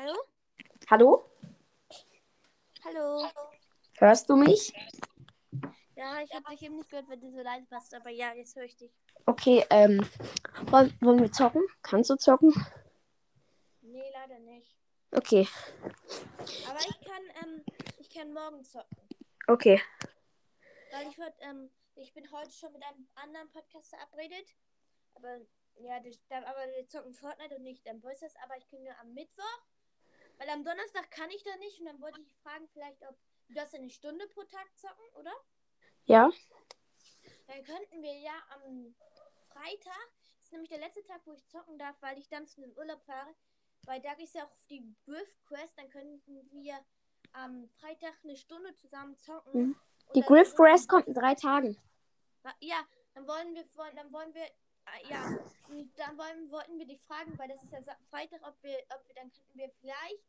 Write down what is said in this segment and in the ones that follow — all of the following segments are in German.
Hallo? Hallo? Hallo? Hörst du mich? Ja, ich habe dich eben nicht gehört, wenn du so leise warst, aber ja, jetzt höre ich dich. Okay, ähm, wollen, wollen wir zocken? Kannst du zocken? Nee, leider nicht. Okay, Aber ich kann, ähm, ich kann morgen zocken. okay. Weil ich würd, ähm, ich bin heute schon mit einem anderen Podcast verabredet. Aber ja, das, da, aber wir zocken Fortnite und nicht ähm, Voices, aber ich kann nur am Mittwoch. Weil am Donnerstag kann ich da nicht und dann wollte ich fragen, vielleicht ob du das eine Stunde pro Tag zocken, oder? Ja? Dann könnten wir ja am Freitag, das ist nämlich der letzte Tag, wo ich zocken darf, weil ich dann zu dem Urlaub fahre. Weil da ist ja auch die Griff Quest, dann könnten wir am Freitag eine Stunde zusammen zocken. Mhm. Die Griff Quest kommt in drei Tagen. Ja, dann wollen wir, dann wollen wir, ja, und dann wollen, wollten wir dich fragen, weil das ist ja Freitag, ob wir, ob wir, dann könnten wir vielleicht,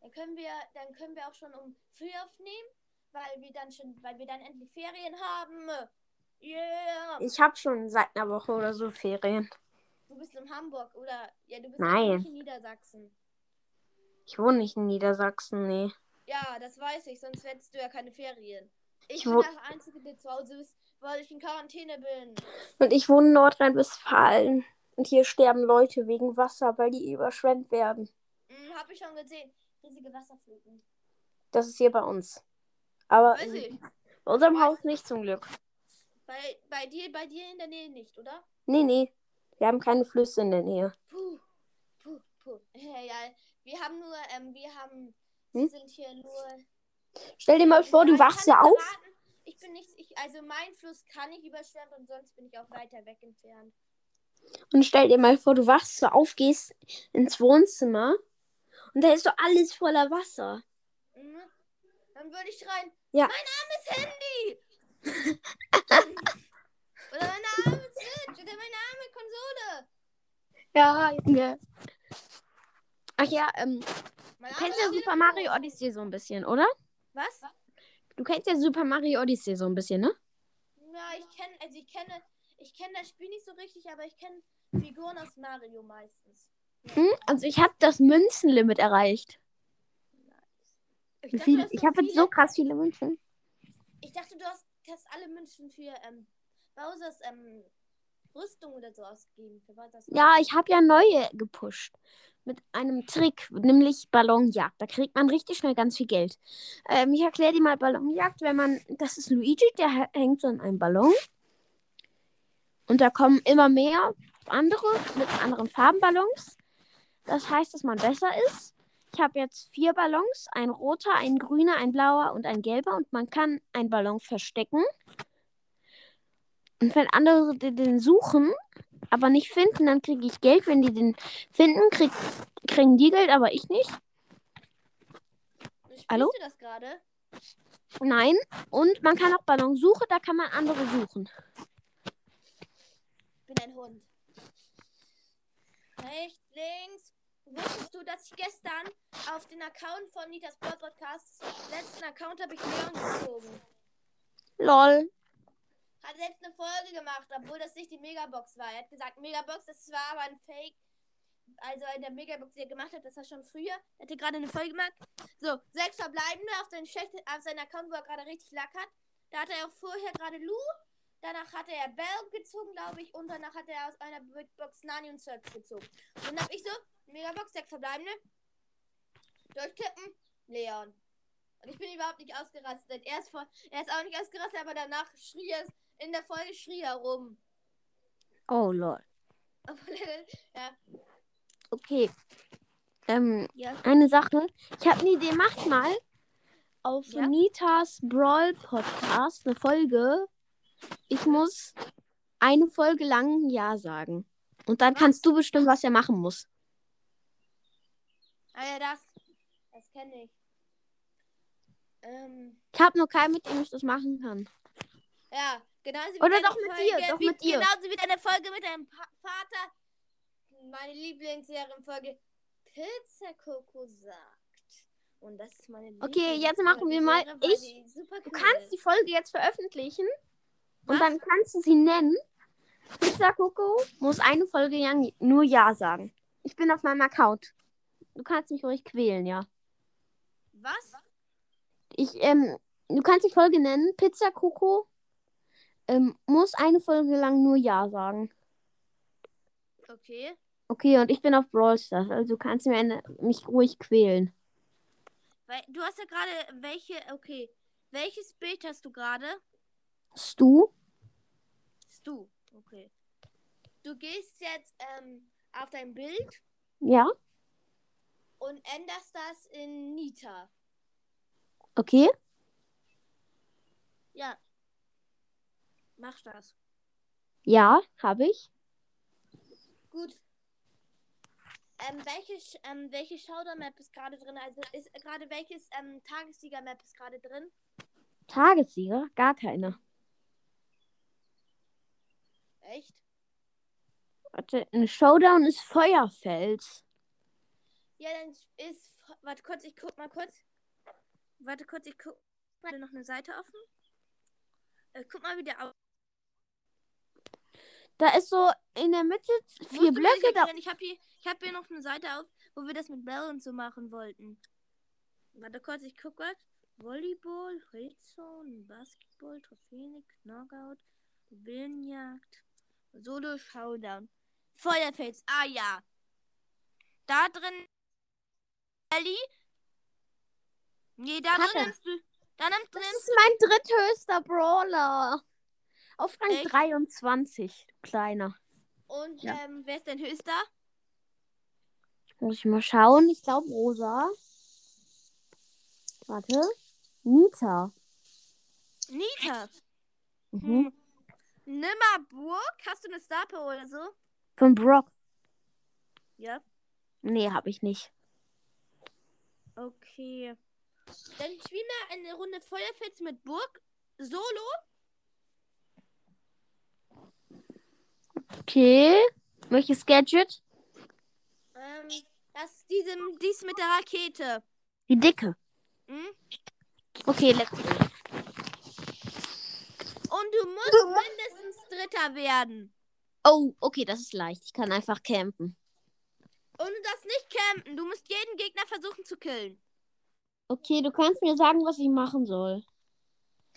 dann können wir, dann können wir auch schon um früh aufnehmen, weil wir dann schon, weil wir dann endlich Ferien haben. Yeah! Ich habe schon seit einer Woche oder so Ferien. Du bist in Hamburg oder, ja, du bist Nein. in Niedersachsen. Ich wohne nicht in Niedersachsen, nee. Ja, das weiß ich, sonst hättest du ja keine Ferien. Ich, Ich bin der Einzige, der zu Hause ist, weil ich in Quarantäne bin. Und ich wohne in Nordrhein-Westfalen. Und hier sterben Leute wegen Wasser, weil die überschwemmt werden. Hm, hab ich schon gesehen. Riesige Wasserfluten. Das ist hier bei uns. Aber ich. bei unserem Haus nicht zum Glück. Bei, bei dir, bei dir in der Nähe nicht, oder? Nee, nee. Wir haben keine Flüsse in der Nähe. Puh, puh, puh. Ja, ja. Wir haben nur, ähm, wir haben, Hm? wir sind hier nur. Stell dir mal vor, du wachst ja auf. verraten. Ich bin nicht, ich, also mein Fluss kann nicht überschwemmt und sonst bin ich auch weiter weg entfernt. Und stell dir mal vor, du wachst so auf, gehst ins Wohnzimmer. Und da ist doch alles voller Wasser. Mhm. Dann würde ich schreien, Ja. mein Name ist Handy! oder mein Name ist Switch oder mein Name ist Konsole. Ja, Junge. Ach ja, ähm, du kennst ja ist Super. Mario Odyssey so ein bisschen, oder? Was? Du kennst ja Super Mario Odyssey so ein bisschen, ne? Ja, ich kenne, also ich kenne, ich kenne das Spiel nicht so richtig, aber ich kenne Figuren aus Mario meistens. Hm? Also ich habe das Münzenlimit erreicht. Ich viel? Ich habe jetzt so krass viele Münzen. Ich dachte, du hast, hast alle Münzen für ähm, Bowsers ähm, Rüstung oder so ausgegeben. Ja, ich habe ja neue gepusht. Mit einem Trick, nämlich Ballonjagd. Da kriegt man richtig schnell ganz viel Geld. Ähm, ich erkläre dir mal Ballonjagd, wenn man. Das ist Luigi, der hä- hängt so an einem Ballon. Und da kommen immer mehr andere mit anderen Farbenballons. Das heißt, dass man besser ist. Ich habe jetzt vier Ballons: ein roter, ein grüner, ein blauer und ein gelber. Und man kann einen Ballon verstecken. Und wenn andere den- suchen, aber nicht finden, dann kriege ich Geld. Wenn die den finden, krieg, kriegen die Geld, aber ich nicht. Spielst Hallo? du das gerade? Nein. Und man kann auch Ballonsuche, da kann man andere suchen. Ich bin ein Hund. Rechts, links. Wusstest du, dass ich gestern auf den Account von Nitas Brawl Podcast, letzten Account habe ich Leon gezogen. Lol. Hat selbst eine Folge gemacht, obwohl das nicht die Megabox war. Er hat gesagt, Megabox, das war aber ein Fake. Also in der Megabox, die er gemacht hat, das war schon früher. Er hatte gerade eine Folge gemacht. So, sechs verbleibende auf, den Chat, auf seinen Account, wo er gerade richtig Lack hat. Da hat er auch vorher gerade Lu. Danach hatte er Bell gezogen, glaube ich. Und danach hat er aus einer Box Nani und Search gezogen. Und dann hab ich so, Megabox, sechs verbleibende. Durchtippen, Leon. Und ich bin überhaupt nicht ausgerastet. Er ist, voll, er ist auch nicht ausgerastet, aber danach schrie er in der Folge schrie er rum. Oh, lol. Ja, Okay. Ähm, ja. eine Sache. Ich habe eine Idee. Macht mal auf Ja? Nitas Brawl Podcast eine Folge. Ich muss eine Folge lang Ja sagen. Und dann Was? kannst du bestimmen, was er machen muss. Ah ja, das. Das kenne ich. Ähm, Ich habe nur keinen, mit dem ich das machen kann. ja, genauso wie Oder doch mit Folge, dir, doch wie, mit dir. Genauso wie deine Folge mit deinem pa Vater. Meine Lieblingsserienfolge Pizzakoko sagt. Und das ist meine Okay, jetzt machen wir mal- ich- Du kannst die Folge jetzt veröffentlichen und Was? dann kannst du sie nennen. Pizza Coco muss eine Folge lang nur Ja sagen. Ich bin auf meinem Account. Du kannst mich ruhig quälen, ja. Was? Ich, ähm, du kannst die Folge nennen. Pizza Coco ähm, muss eine Folge lang nur Ja sagen. Okay. Okay, und ich bin auf Brawl Stars, also kannst du mir eine, mich ruhig quälen. Weil du hast ja gerade welche. Okay. Welches Bild hast du gerade? Stu? Stu. Okay. Du gehst jetzt ähm, auf dein Bild Ja? und änderst das in Nita. Okay. Ja. Mach das. Ja, habe ich. Gut. Ähm, welche, ähm, welche Showdown-Map ist gerade drin? Also ist gerade welches ähm, Tagessieger-Map ist gerade drin? Tagessieger? Gar keine. Echt? Warte, ein Showdown ist Feuerfels. Ja, dann ist. Warte kurz, ich guck mal kurz. Warte kurz, ich guck. Warte, noch eine Seite offen. Äh, guck mal, wie der aus. Da ist so in der Mitte vier Blöcke. Da Ich habe hier, ich hab hier noch eine Seite auf, wo wir das mit Bell und so machen wollten. Warte kurz, ich guck grad. Volleyball, Redzone, Basketball, Trophäe, Knockout, Villenjagd, Solo Showdown. Feuerfels, ah ja. Da drin. Ellie? Nee, da Kacke. drin nimmst du. Da nimmst du. Das ist mein dritthöchster Brawler. Auf Rang Echt? 23, du kleiner. Und Ja. ähm, wer ist denn höchster? Muss ich mal schauen. Ich glaube Rosa. Warte. Nita. Nita. Mhm. Hm. Nimmerburg? Hast du eine Star Power oder so? Von Brock. Ja. Nee, habe ich nicht. Okay. Dann spielen wir eine Runde Feuerfels mit Burg. Solo. Okay. Welches Gadget? Ähm, das diesem, dies mit der Rakete. Die dicke. Hm? Okay, let's go. Und du musst mindestens Dritter werden. Oh, okay, das ist leicht. Ich kann einfach campen. Und darfst nicht campen. Du musst jeden Gegner versuchen zu killen. Okay, du kannst mir sagen, was ich machen soll.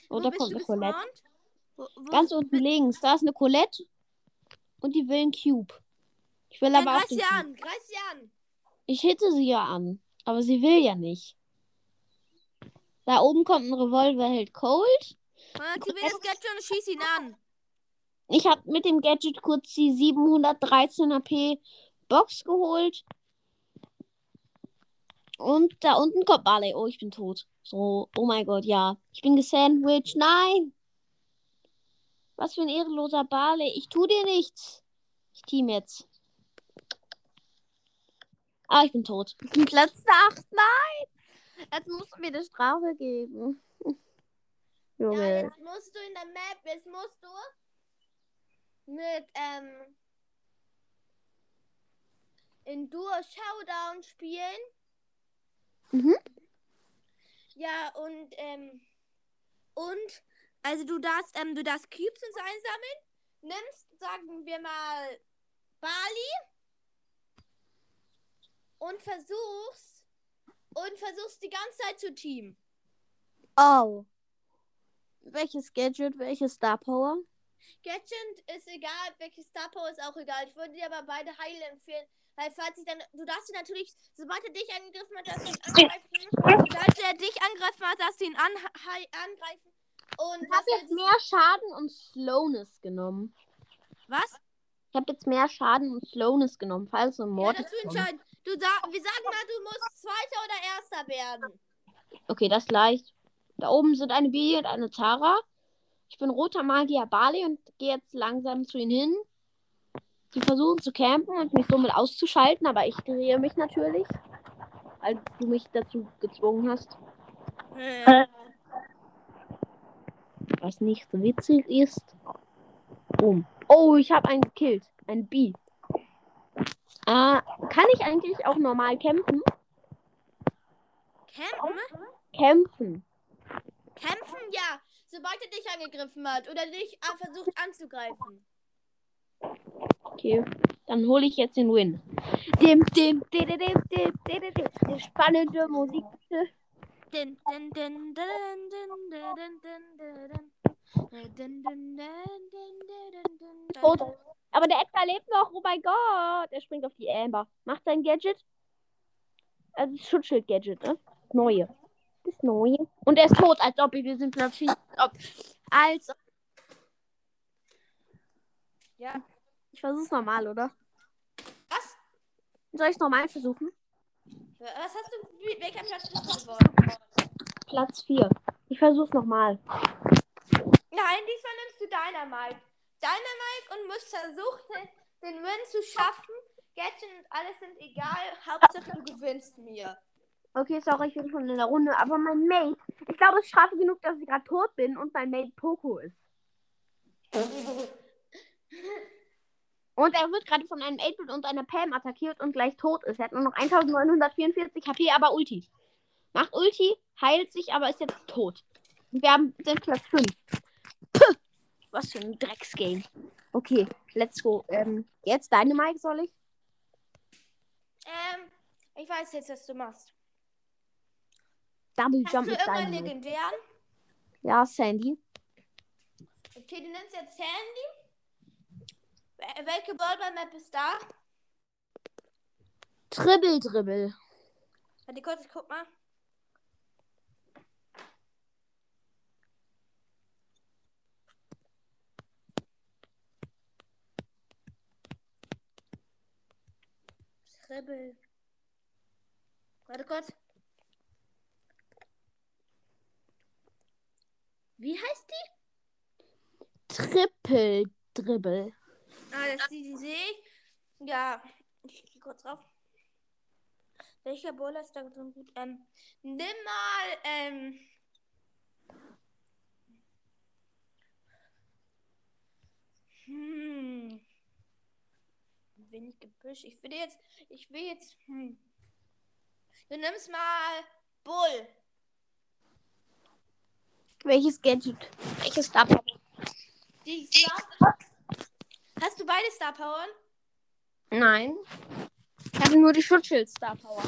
Oh, Wo da kommt eine Colette. Wo, wo Ganz unten links. Da ist eine Colette. Und die will einen Cube. Ich will Dann aber auch greif sie Cube. an. Greif sie an. Ich hitte sie ja an. Aber sie will ja nicht. Da oben kommt ein Revolver, hält Cold. Und aktivier das Gadget und schieß ihn an. Ich habe mit dem Gadget kurz die 713 AP Box geholt. Und da unten kommt Barley. Oh, ich bin tot. So, oh mein Gott, ja. Ich bin gesandwiched. Nein! Was für ein ehrenloser Barley. Ich tu dir nichts. Ich team jetzt. Ah, ich bin tot. Platz 8. Nein! Jetzt musst du mir eine Strafe geben. Ja, Junge. jetzt musst du in der Map, jetzt musst du mit, ähm, in Duo Showdown spielen. Mhm. Ja, und, ähm, und, also du darfst, ähm, du darfst Cubes und so einsammeln. Nimmst, sagen wir mal, Bali und versuchst, und versuchst die ganze Zeit zu teamen. Oh. Welches Gadget, welche Star Power? Gadget ist egal, welches Star Power ist auch egal. Ich würde dir aber beide Heile empfehlen. Weil falls ich dann. Du darfst ihn natürlich, sobald er dich angegriffen hat, darfst du ihn angreifen. Sobald er dich angreifen hat, darfst du ihn an, angreifen. Und Ich habe jetzt du- mehr Schaden und Slowness genommen. Was? Ich habe jetzt mehr Schaden und Slowness genommen, falls ein Ja, Mord das du entscheiden. Du sag, wir sagen mal, du musst Zweiter oder Erster werden. Okay, das ist leicht. Da oben sind eine Bibi und eine Tara. Ich bin roter Magier Bali und gehe jetzt langsam zu ihnen hin. Sie versuchen zu campen und mich somit auszuschalten, aber ich drehe mich natürlich, weil du mich dazu gezwungen hast. Äh, was nicht witzig ist, um. Oh, ich habe einen gekillt. Ein B. Ah, kann ich eigentlich auch normal kämpfen? Kämpfen? Kämpfen. Kämpfen, ja. Sobald er dich angegriffen hat oder dich versucht anzugreifen. Okay, dann hole ich jetzt den Win. Dim, dim, dim, dim, dim, dim, dim, dim. Spannende Musik, bitte. Tot. Aber der Edgar lebt noch. Oh mein Gott. Er springt auf die Amber. Macht sein Gadget. Also das Schutzschild-Gadget, ne? Neue. Das neue. Und er ist tot, als ob wir sind plötzlich. Ob, als. Ja. Ich versuch's normal, oder? Was? Soll ich normal versuchen? Was hast du, welcher Platz bist du geworden? Platz 4. Ich versuch's nochmal. Nein, diesmal nimmst du Dynamite. Dynamite und musst versuchen, den Win zu schaffen. Gadget und alles sind egal. Hauptsache du gewinnst mir. Okay, sorry, ich bin schon in der Runde. Aber mein Mate. Ich glaube, es ist Strafe genug, dass ich gerade tot bin und mein Mate Poco ist. Und er wird gerade von einem 8-Bit und einer Pam attackiert und gleich tot ist. Er hat nur noch 1944 HP, aber Ulti. Macht Ulti, heilt sich, aber ist jetzt tot. Und wir haben sind Platz 5. Puh, was für ein Drecksgame. Okay, let's go. Ähm, jetzt deine Mike soll ich? Ähm, ich weiß jetzt, was du machst. Double Hast Jump du irgendeinen deinem. legendären? Ja, Sandy. Okay, du nimmst jetzt Sandy. Wel- Welche Ballball-Map ist da? Dribbel, Dribbel. Warte kurz, ich guck mal. Dribbel. Warte kurz. Wie heißt die? Triple, Dribbel. Die, die sehe ich. Ja, ich gehe kurz drauf. Welcher Bowler ist da drin gut? Ähm, nimm mal, ähm. Hm. Wenig Gebüsch. Ich will jetzt, ich will jetzt, hm. Du nimmst mal Bull. Welches Gadget? Welches Star? Die Star Hast du beide Star Power? Nein. Ich habe nur die Schutzschild Star Power.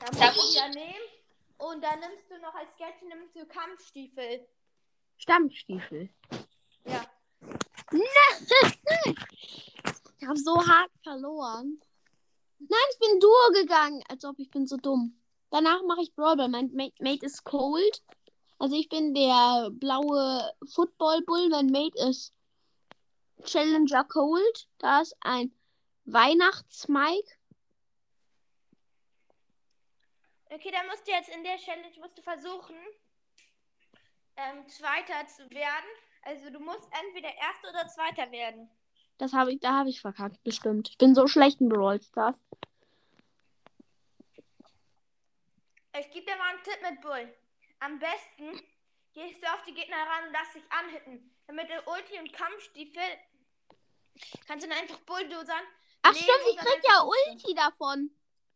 Da musst du ja nehmen. Und dann nimmst du noch als Gadget nimmst du Kampfstiefel. Stammstiefel. Ja. Ich habe so hart verloren. Nein, ich bin Duo gegangen. Als ob ich bin so dumm. Danach mache ich Brawl Ball. Mein Mate, Mate ist Cold. Also ich bin der blaue Football Bull. Mein Mate ist Challenger Cold. Da ist ein Weihnachts-Mike. Okay, dann musst du jetzt in der Challenge musst du versuchen, ähm, Zweiter zu werden. Also du musst entweder Erster oder Zweiter werden. Das habe ich, da habe ich verkackt, bestimmt. Ich bin so schlecht in Brawl Stars. Ich gebe dir mal einen Tipp mit Bull. Am besten gehst du auf die Gegner ran und lass dich anhitten. Damit der Ulti und Kampfstiefel kannst du dann einfach Bulldozern. Ach stimmt, ich krieg ja. Ulti davon.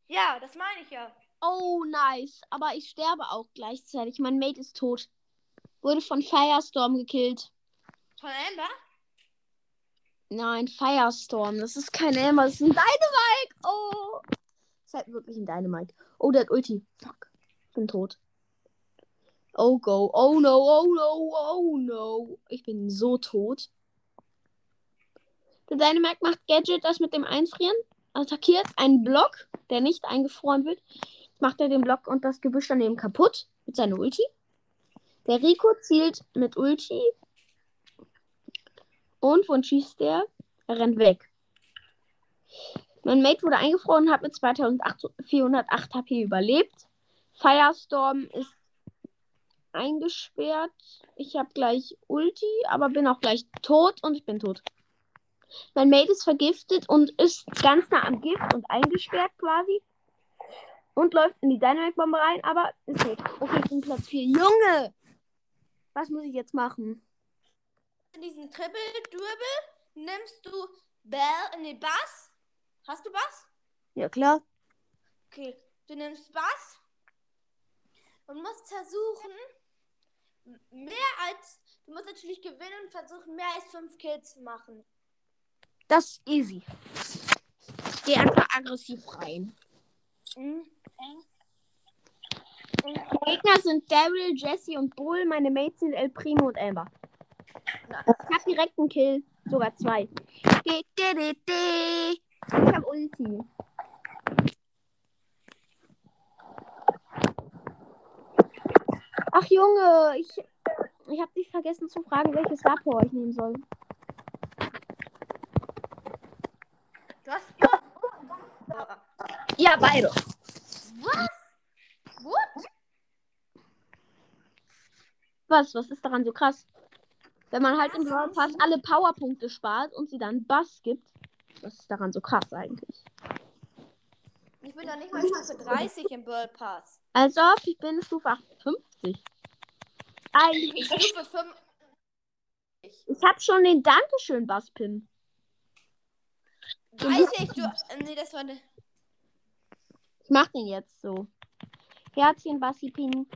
Ja, das meine ich ja. Oh, nice. Aber ich sterbe auch gleichzeitig. Mein Mate ist tot. Wurde von Firestorm gekillt. Von Amber? Nein, Firestorm. Das ist kein Emma, das ist ein Dynamite. Oh. Das ist halt wirklich ein Dynamite. Oh, der hat Ulti. Fuck. Ich bin tot. Oh, go. Oh, no. Oh, no. Oh, no. Ich bin so tot. Der Dynamite macht Gadget, das mit dem Einfrieren. Attackiert einen Block, der nicht eingefroren wird. Macht er den Block und das Gebüsch daneben kaputt. Mit seiner Ulti. Der Rico zielt mit Ulti. Und von schießt der? Er rennt weg. Mein Mate wurde eingefroren und hat mit 2408 HP überlebt. Firestorm ist eingesperrt. Ich habe gleich Ulti, aber bin auch gleich tot und ich bin tot. Mein Mate ist vergiftet und ist ganz nah am Gift und eingesperrt quasi. Und läuft in die Dynamite-Bombe rein, aber ist tot. Okay, ich bin Platz 4. Junge! Was muss ich jetzt machen? In diesen Triple-Dribbel nimmst du Bell in den Bass. Hast du Bass? Ja, klar. Okay, du nimmst Bass und musst versuchen, mehr als, du musst natürlich gewinnen und versuchen, mehr als fünf Kills zu machen. Das ist easy. gehe einfach aggressiv rein. Mhm. Die Gegner sind Daryl, Jesse und Bull. Meine Mates sind El Primo und Amber. Ich hab direkt einen Kill. Sogar zwei. Ich hab Ulti. Ach Junge, ich, ich hab dich vergessen zu fragen, welches Power ich nehmen soll. Du hast. Ja, beide. Was? What? Was? Was ist daran so krass? Wenn man halt im Brawl Pass alle Powerpunkte spart und sie dann Bass gibt. Was ist daran so krass eigentlich? Ich bin doch nicht mal Stufe 30 im World Pass. Also, ich bin Stufe 58. Eigentlich. Stufe 5. Ich hab schon den Dankeschön Basspin. 30, du. äh, Nee, das war eine. Ich mach den jetzt so. Herzchen, Bassi, Pin.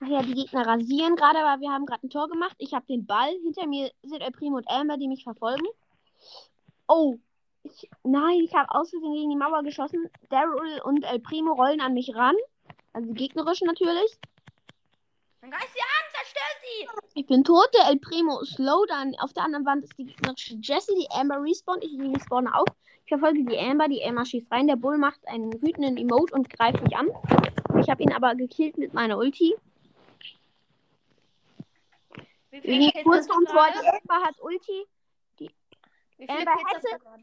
Ach ja, die Gegner rasieren gerade, aber wir haben gerade ein Tor gemacht. Ich habe den Ball. Hinter mir sind El Primo und Amber, die mich verfolgen. Oh. Ich, nein, ich habe aus Versehen gegen die Mauer geschossen. Daryl und El Primo rollen an mich ran. Also die gegnerischen natürlich. Dann greif sie an, zerstör sie! Ich bin tot, der El Primo ist low. Dann auf der anderen Wand ist die gegnerische Jessie, die Amber respawnt. Ich respawne auch. Ich verfolge die Amber, die Amber schießt rein. Der Bull macht einen wütenden Emote und greift mich an. Ich habe ihn aber gekillt mit meiner Ulti. Wie sind Kills hast du. Die gerade? Amber hat Ulti. Wie viele Amber Kills hast du hätte- gerade?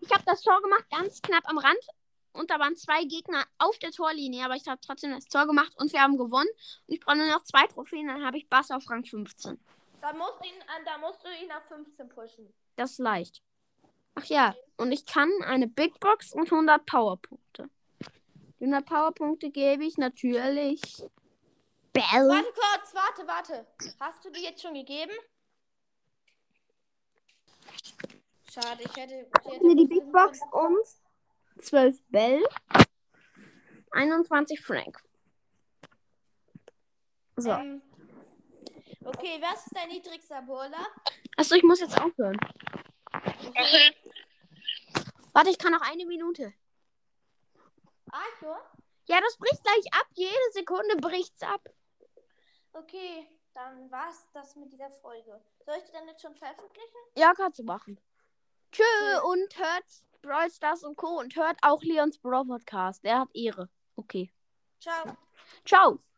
Ich habe das Tor gemacht, ganz knapp am Rand. Und da waren zwei Gegner auf der Torlinie, aber ich habe trotzdem das Tor gemacht und wir haben gewonnen. Und ich brauche nur noch zwei Trophäen, dann habe ich Bass auf Rang 15. Da musst, du ihn, äh, da musst du ihn auf 15 pushen. Das ist leicht. Ach ja, und ich kann eine Big Box und 100 Powerpunkte. Die 100 Powerpunkte gebe ich natürlich Bell. Warte kurz, warte, warte. Hast du die jetzt schon gegeben? Schade, ich hätte. Ich hätte mir die Big Box und 12 Bell. 21 Frank. So. Ähm, okay, was ist dein niedrigster Brawler? Achso, ich muss jetzt aufhören. Warte, ich kann noch eine Minute. Arthur? Ja, das bricht gleich ab. Jede Sekunde bricht's ab. Okay, dann war's das mit dieser Folge. Soll ich die dann jetzt schon veröffentlichen? Ja, kannst du machen. Tschö Okay. und hört Brawl Stars und Co. und hört auch Leons Brawl Podcast. Der hat Ehre. Okay. Ciao. Ciao.